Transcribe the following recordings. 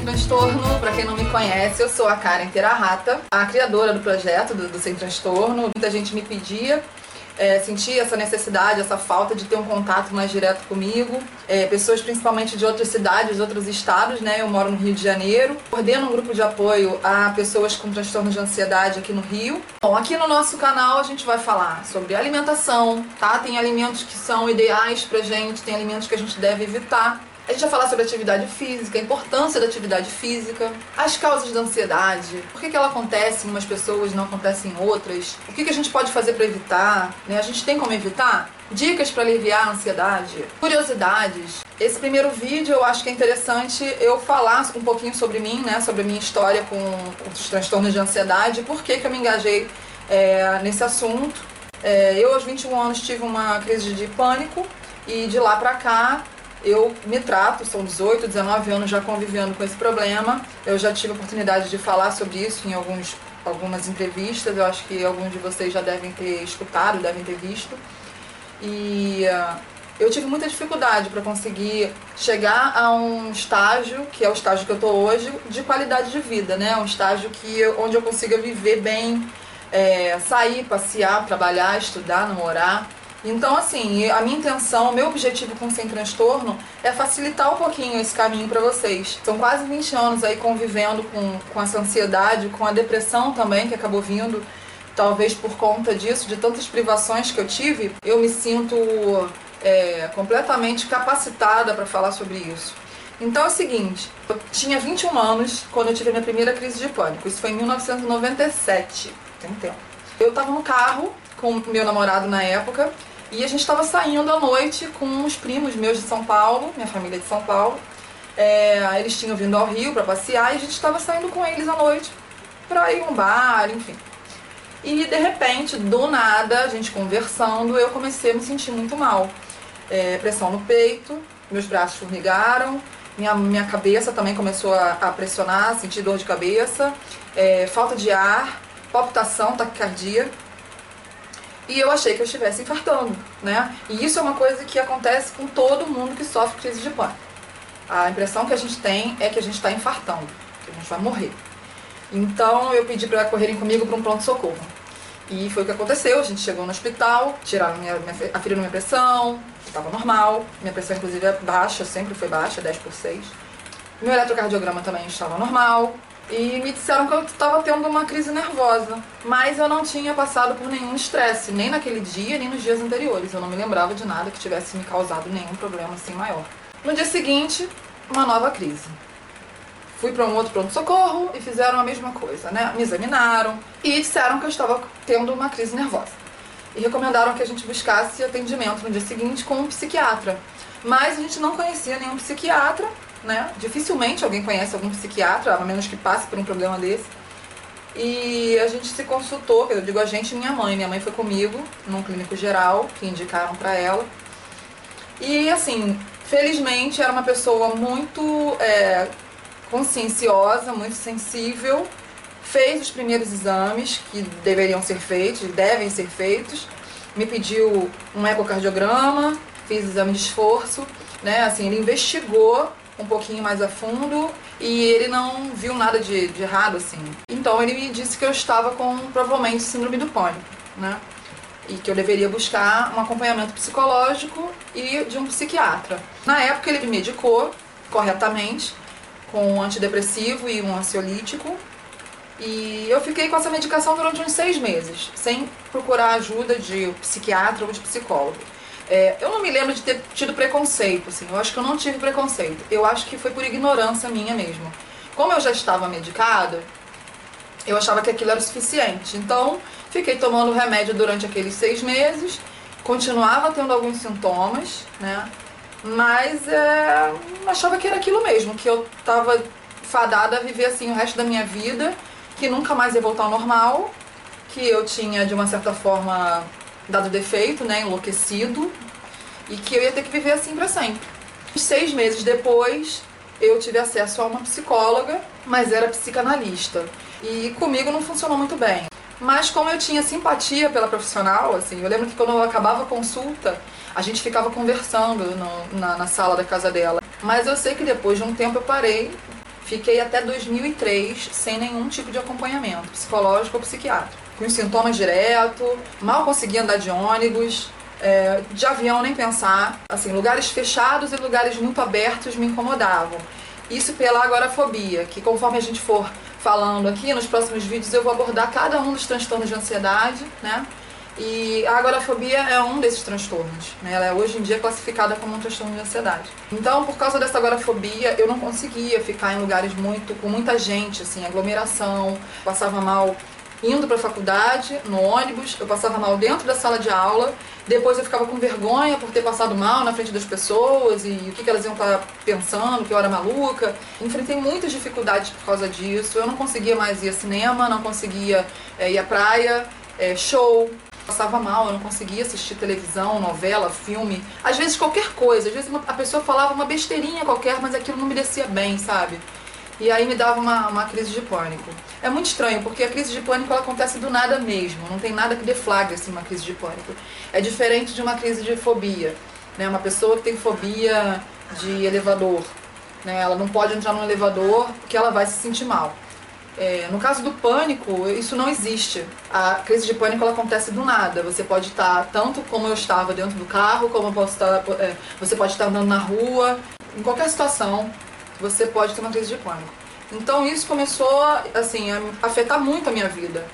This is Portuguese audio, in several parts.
Sem Transtorno. Para quem não me conhece, eu sou a Karen Terahata, a criadora do projeto do, do Sem Transtorno. Muita gente me pedia é, sentia essa necessidade, essa falta de ter um contato mais direto comigo. É, pessoas principalmente de outras cidades, outros estados, né? Eu moro no Rio de Janeiro. Coordeno um grupo de apoio a pessoas com transtorno de ansiedade aqui no Rio. Bom, aqui no nosso canal a gente vai falar sobre alimentação, tá? Tem alimentos que são ideais pra gente, tem alimentos que a gente deve evitar. A gente vai falar sobre atividade física, a importância da atividade física, as causas da ansiedade, por que, que ela acontece em umas pessoas e não acontece em outras, o que, que a gente pode fazer para evitar, né? A gente tem como evitar? Dicas para aliviar a ansiedade, curiosidades. Esse primeiro vídeo eu acho que é interessante eu falar um pouquinho sobre mim, né? Sobre a minha história com os transtornos de ansiedade, por que, que eu me engajei é, nesse assunto. É, eu, aos 21 anos, tive uma crise de pânico e de lá pra cá eu me trato, são 18, 19 anos já convivendo com esse problema. Eu já tive a oportunidade de falar sobre isso em alguns, algumas entrevistas. Eu acho que alguns de vocês já devem ter escutado, devem ter visto. E uh, eu tive muita dificuldade para conseguir chegar a um estágio, que é o estágio que eu estou hoje, de qualidade de vida, né? Um estágio que onde eu consiga viver bem, é, sair, passear, trabalhar, estudar, namorar então, assim, a minha intenção, o meu objetivo com Sem Transtorno é facilitar um pouquinho esse caminho para vocês. São quase 20 anos aí convivendo com, com essa ansiedade, com a depressão também que acabou vindo, talvez por conta disso, de tantas privações que eu tive, eu me sinto é, completamente capacitada para falar sobre isso. Então é o seguinte, eu tinha 21 anos quando eu tive a minha primeira crise de pânico. Isso foi em 1997, tem tempo. Eu estava no carro com meu namorado na época e a gente estava saindo à noite com uns primos meus de São Paulo, minha família de São Paulo. É, eles tinham vindo ao Rio para passear e a gente estava saindo com eles à noite para ir a um bar, enfim. E de repente, do nada, a gente conversando, eu comecei a me sentir muito mal. É, pressão no peito, meus braços formigaram, minha, minha cabeça também começou a, a pressionar, sentir dor de cabeça, é, falta de ar, palpitação, taquicardia. E eu achei que eu estivesse infartando, né? E isso é uma coisa que acontece com todo mundo que sofre crise de pânico. A impressão que a gente tem é que a gente está infartando, que a gente vai morrer. Então eu pedi para correrem comigo para um pronto-socorro. E foi o que aconteceu. A gente chegou no hospital, tiraram minha, minha, aferiram minha pressão, estava normal. Minha pressão, inclusive, é baixa, sempre foi baixa, 10 por 6. Meu eletrocardiograma também estava normal e me disseram que eu estava tendo uma crise nervosa. Mas eu não tinha passado por nenhum estresse, nem naquele dia, nem nos dias anteriores. Eu não me lembrava de nada que tivesse me causado nenhum problema assim maior. No dia seguinte, uma nova crise. Fui para um outro pronto-socorro e fizeram a mesma coisa, né? Me examinaram e disseram que eu estava tendo uma crise nervosa. E recomendaram que a gente buscasse atendimento no dia seguinte com um psiquiatra. Mas a gente não conhecia nenhum psiquiatra né? Dificilmente alguém conhece algum psiquiatra, a menos que passe por um problema desse. E a gente se consultou, eu digo a gente minha mãe. Minha mãe foi comigo num clínico geral, que indicaram para ela. E assim, felizmente era uma pessoa muito é, conscienciosa, muito sensível. Fez os primeiros exames que deveriam ser feitos, devem ser feitos. Me pediu um ecocardiograma, fiz exame de esforço, né? Assim, ele investigou um pouquinho mais a fundo e ele não viu nada de, de errado, assim. Então ele me disse que eu estava com provavelmente síndrome do pânico, né? E que eu deveria buscar um acompanhamento psicológico e de um psiquiatra. Na época ele me medicou corretamente com um antidepressivo e um ansiolítico. E eu fiquei com essa medicação durante uns seis meses, sem procurar ajuda de psiquiatra ou de psicólogo. É, eu não me lembro de ter tido preconceito, assim. Eu acho que eu não tive preconceito. Eu acho que foi por ignorância minha mesmo. Como eu já estava medicada, eu achava que aquilo era o suficiente. Então, fiquei tomando remédio durante aqueles seis meses, continuava tendo alguns sintomas, né? Mas é, achava que era aquilo mesmo, que eu estava fadada a viver assim o resto da minha vida, que nunca mais ia voltar ao normal, que eu tinha de uma certa forma dado defeito, né, enlouquecido, e que eu ia ter que viver assim para sempre. Seis meses depois, eu tive acesso a uma psicóloga, mas era psicanalista. E comigo não funcionou muito bem. Mas como eu tinha simpatia pela profissional, assim, eu lembro que quando eu acabava a consulta, a gente ficava conversando no, na, na sala da casa dela. Mas eu sei que depois de um tempo eu parei, Fiquei até 2003 sem nenhum tipo de acompanhamento, psicológico ou psiquiátrico. Com sintomas direto, mal conseguia andar de ônibus, é, de avião nem pensar. Assim, lugares fechados e lugares muito abertos me incomodavam. Isso pela agorafobia, que conforme a gente for falando aqui nos próximos vídeos, eu vou abordar cada um dos transtornos de ansiedade, né? E a agorafobia é um desses transtornos. Né? Ela é hoje em dia classificada como um transtorno de ansiedade. Então, por causa dessa agorafobia, eu não conseguia ficar em lugares muito com muita gente, assim, aglomeração, passava mal indo para a faculdade, no ônibus, eu passava mal dentro da sala de aula, depois eu ficava com vergonha por ter passado mal na frente das pessoas e o que, que elas iam estar tá pensando, que eu era maluca. Enfrentei muitas dificuldades por causa disso, eu não conseguia mais ir ao cinema, não conseguia é, ir à praia, é, show, passava mal, eu não conseguia assistir televisão, novela, filme, às vezes qualquer coisa, às vezes uma, a pessoa falava uma besteirinha qualquer, mas aquilo não me descia bem, sabe? E aí me dava uma, uma crise de pânico. É muito estranho, porque a crise de pânico ela acontece do nada mesmo, não tem nada que deflagre assim, uma crise de pânico. É diferente de uma crise de fobia. Né? Uma pessoa que tem fobia de elevador, né? ela não pode entrar no elevador porque ela vai se sentir mal. É, no caso do pânico, isso não existe. A crise de pânico ela acontece do nada. Você pode estar tanto como eu estava dentro do carro, como eu posso estar, é, você pode estar andando na rua, em qualquer situação você pode ter uma crise de pânico. Então isso começou assim, a afetar muito a minha vida.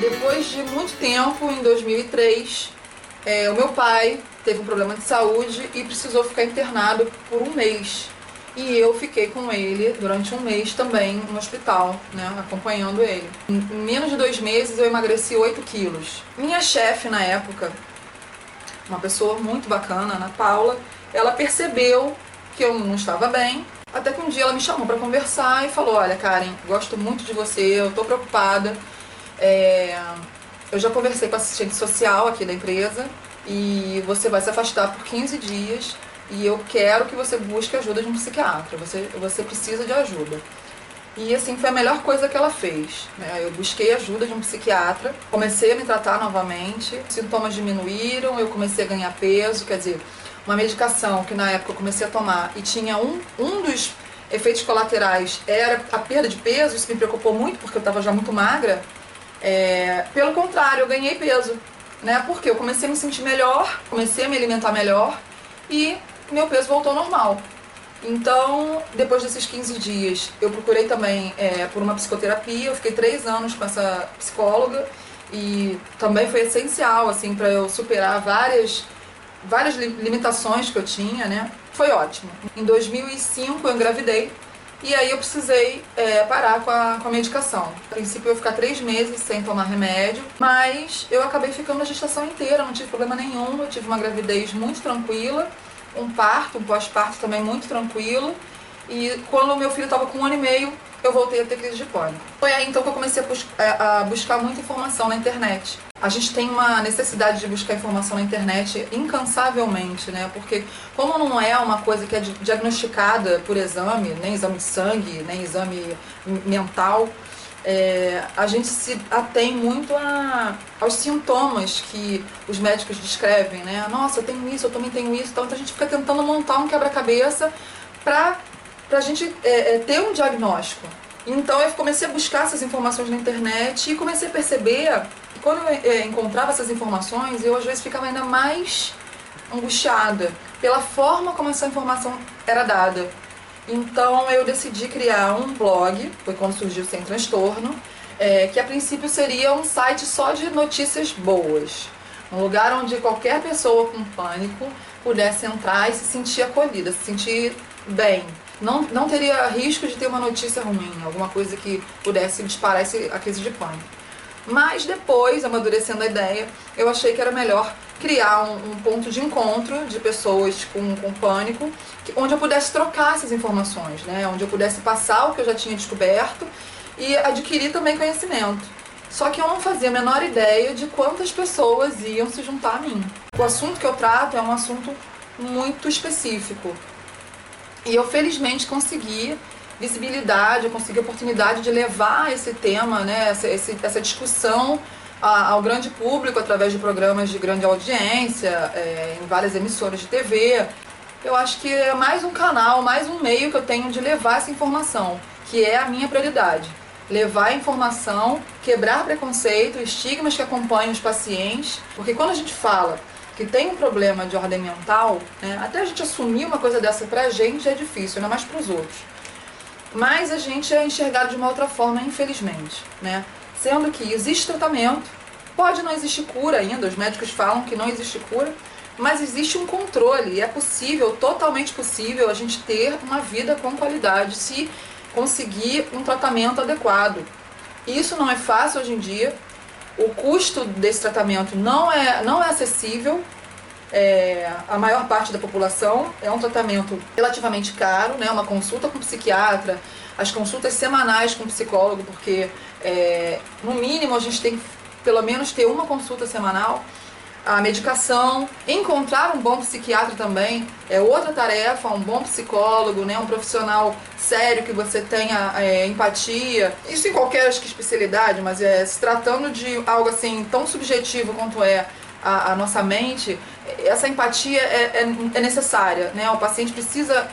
Depois de muito tempo, em 2003, é, o meu pai teve um problema de saúde e precisou ficar internado por um mês. E eu fiquei com ele durante um mês também no hospital, né, acompanhando ele. Em menos de dois meses eu emagreci 8 quilos. Minha chefe na época, uma pessoa muito bacana, Ana Paula, ela percebeu que eu não estava bem. Até que um dia ela me chamou para conversar e falou: Olha, Karen, gosto muito de você, eu estou preocupada. É... Eu já conversei com a assistente social aqui da empresa e você vai se afastar por 15 dias e eu quero que você busque ajuda de um psiquiatra. Você, você precisa de ajuda. E assim, foi a melhor coisa que ela fez. Né? Eu busquei ajuda de um psiquiatra, comecei a me tratar novamente, sintomas diminuíram, eu comecei a ganhar peso, quer dizer, uma medicação que na época eu comecei a tomar e tinha um, um dos efeitos colaterais era a perda de peso, isso me preocupou muito porque eu estava já muito magra. É, pelo contrário, eu ganhei peso, né? Porque eu comecei a me sentir melhor, comecei a me alimentar melhor e meu peso voltou ao normal. Então, depois desses 15 dias, eu procurei também é, por uma psicoterapia. Eu fiquei três anos com essa psicóloga e também foi essencial assim para eu superar várias várias limitações que eu tinha, né? Foi ótimo. Em 2005 eu engravidei e aí eu precisei é, parar com a, com a medicação. A princípio eu ia ficar três meses sem tomar remédio, mas eu acabei ficando a gestação inteira, não tive problema nenhum. Eu tive uma gravidez muito tranquila, um parto, um pós-parto também muito tranquilo. E quando o meu filho estava com um ano e meio, eu voltei a ter crise de pânico. Foi aí então que eu comecei a, bus é, a buscar muita informação na internet. A gente tem uma necessidade de buscar informação na internet incansavelmente, né? Porque como não é uma coisa que é diagnosticada por exame, nem exame de sangue, nem exame mental, é, a gente se atém muito a, aos sintomas que os médicos descrevem, né? Nossa, eu tenho isso, eu também tenho isso. Então a gente fica tentando montar um quebra-cabeça para a gente é, é, ter um diagnóstico. Então eu comecei a buscar essas informações na internet e comecei a perceber que quando eu é, encontrava essas informações, eu às vezes ficava ainda mais angustiada pela forma como essa informação era dada. Então eu decidi criar um blog, foi quando surgiu Sem Transtorno, é, que a princípio seria um site só de notícias boas. Um lugar onde qualquer pessoa com pânico pudesse entrar e se sentir acolhida, se sentir bem. Não, não teria risco de ter uma notícia ruim, alguma coisa que pudesse disparar a crise de pânico. Mas depois, amadurecendo a ideia, eu achei que era melhor criar um, um ponto de encontro de pessoas com, com pânico, que, onde eu pudesse trocar essas informações, né? onde eu pudesse passar o que eu já tinha descoberto e adquirir também conhecimento. Só que eu não fazia a menor ideia de quantas pessoas iam se juntar a mim. O assunto que eu trato é um assunto muito específico. E eu felizmente consegui visibilidade, eu consegui a oportunidade de levar esse tema, né, essa, essa discussão ao grande público através de programas de grande audiência, é, em várias emissoras de TV. eu acho que é mais um canal, mais um meio que eu tenho de levar essa informação, que é a minha prioridade. Levar a informação, quebrar preconceito, estigmas que acompanham os pacientes, porque quando a gente fala que tem um problema de ordem mental, né, até a gente assumir uma coisa dessa pra gente é difícil, ainda mais pros outros. Mas a gente é enxergado de uma outra forma, infelizmente, né? Sendo que existe tratamento, pode não existir cura ainda, os médicos falam que não existe cura, mas existe um controle e é possível, totalmente possível, a gente ter uma vida com qualidade se conseguir um tratamento adequado. Isso não é fácil hoje em dia. O custo desse tratamento não é, não é acessível é, a maior parte da população. É um tratamento relativamente caro, né? uma consulta com psiquiatra, as consultas semanais com psicólogo, porque é, no mínimo a gente tem que pelo menos ter uma consulta semanal a medicação, encontrar um bom psiquiatra também é outra tarefa, um bom psicólogo, né, um profissional sério que você tenha é, empatia. Isso em qualquer acho que, especialidade, mas é, se tratando de algo assim tão subjetivo quanto é a, a nossa mente, essa empatia é, é, é necessária, né? O paciente precisa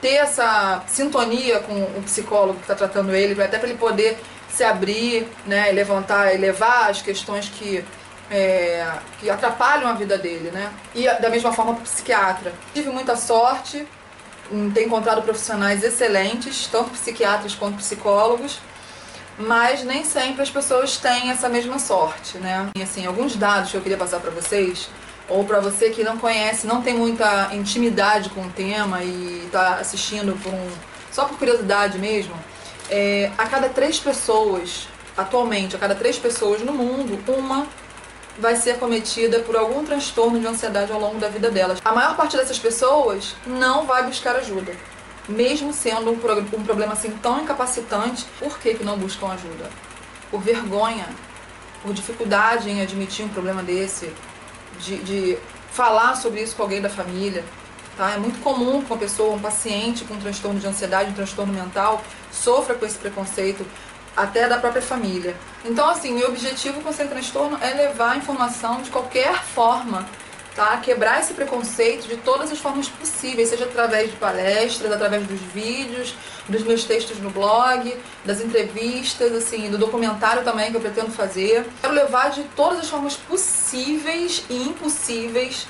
ter essa sintonia com o psicólogo que está tratando ele, até para ele poder se abrir, né, levantar, elevar as questões que é, que atrapalham a vida dele, né? E da mesma forma para o psiquiatra. Tive muita sorte em ter encontrado profissionais excelentes, tanto psiquiatras quanto psicólogos, mas nem sempre as pessoas têm essa mesma sorte, né? E assim, alguns dados que eu queria passar para vocês, ou para você que não conhece, não tem muita intimidade com o tema e está assistindo por um, só por curiosidade mesmo, é, a cada três pessoas, atualmente, a cada três pessoas no mundo, uma vai ser acometida por algum transtorno de ansiedade ao longo da vida delas. A maior parte dessas pessoas não vai buscar ajuda. Mesmo sendo um, um problema assim tão incapacitante, por que, que não buscam ajuda? Por vergonha, por dificuldade em admitir um problema desse, de, de falar sobre isso com alguém da família. Tá? É muito comum que uma pessoa, um paciente com um transtorno de ansiedade, um transtorno mental, sofra com esse preconceito até da própria família. Então, assim, meu objetivo com Sem Transtorno é levar a informação de qualquer forma, tá? Quebrar esse preconceito de todas as formas possíveis, seja através de palestras, através dos vídeos, dos meus textos no blog, das entrevistas, assim, do documentário também que eu pretendo fazer. Quero levar de todas as formas possíveis e impossíveis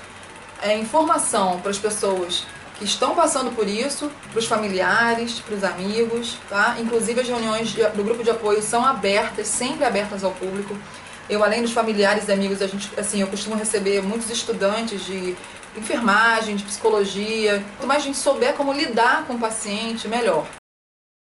é, informação para as pessoas que estão passando por isso, para os familiares, para os amigos, tá? Inclusive as reuniões do grupo de apoio são abertas, sempre abertas ao público. Eu, além dos familiares e amigos, a gente, assim, eu costumo receber muitos estudantes de enfermagem, de psicologia. Quanto mais a gente souber como lidar com o paciente, melhor.